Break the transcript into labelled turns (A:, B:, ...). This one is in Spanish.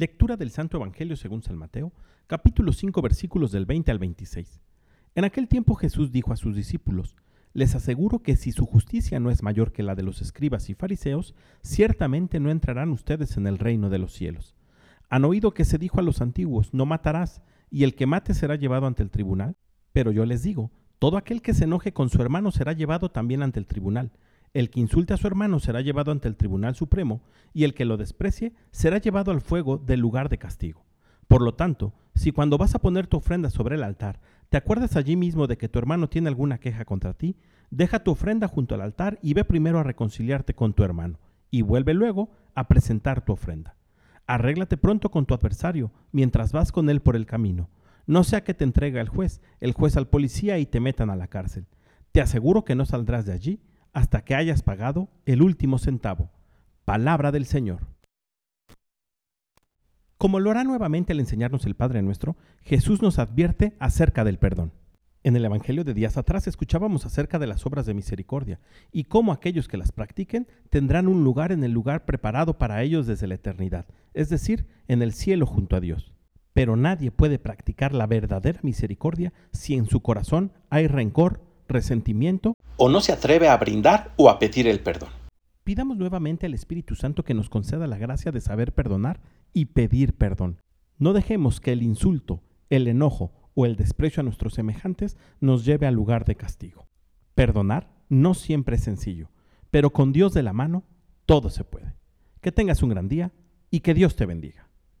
A: Lectura del Santo Evangelio según San Mateo, capítulo 5 versículos del 20 al 26. En aquel tiempo Jesús dijo a sus discípulos, Les aseguro que si su justicia no es mayor que la de los escribas y fariseos, ciertamente no entrarán ustedes en el reino de los cielos. Han oído que se dijo a los antiguos, No matarás, y el que mate será llevado ante el tribunal. Pero yo les digo, todo aquel que se enoje con su hermano será llevado también ante el tribunal. El que insulte a su hermano será llevado ante el Tribunal Supremo, y el que lo desprecie será llevado al fuego del lugar de castigo. Por lo tanto, si cuando vas a poner tu ofrenda sobre el altar, te acuerdas allí mismo de que tu hermano tiene alguna queja contra ti, deja tu ofrenda junto al altar y ve primero a reconciliarte con tu hermano, y vuelve luego a presentar tu ofrenda. Arréglate pronto con tu adversario mientras vas con él por el camino. No sea que te entregue el juez, el juez al policía y te metan a la cárcel. Te aseguro que no saldrás de allí hasta que hayas pagado el último centavo. Palabra del Señor. Como lo hará nuevamente al enseñarnos el Padre nuestro, Jesús nos advierte acerca del perdón. En el Evangelio de días atrás escuchábamos acerca de las obras de misericordia y cómo aquellos que las practiquen tendrán un lugar en el lugar preparado para ellos desde la eternidad, es decir, en el cielo junto a Dios. Pero nadie puede practicar la verdadera misericordia si en su corazón hay rencor, resentimiento
B: o no se atreve a brindar o a pedir el perdón.
A: Pidamos nuevamente al Espíritu Santo que nos conceda la gracia de saber perdonar y pedir perdón. No dejemos que el insulto, el enojo o el desprecio a nuestros semejantes nos lleve al lugar de castigo. Perdonar no siempre es sencillo, pero con Dios de la mano todo se puede. Que tengas un gran día y que Dios te bendiga.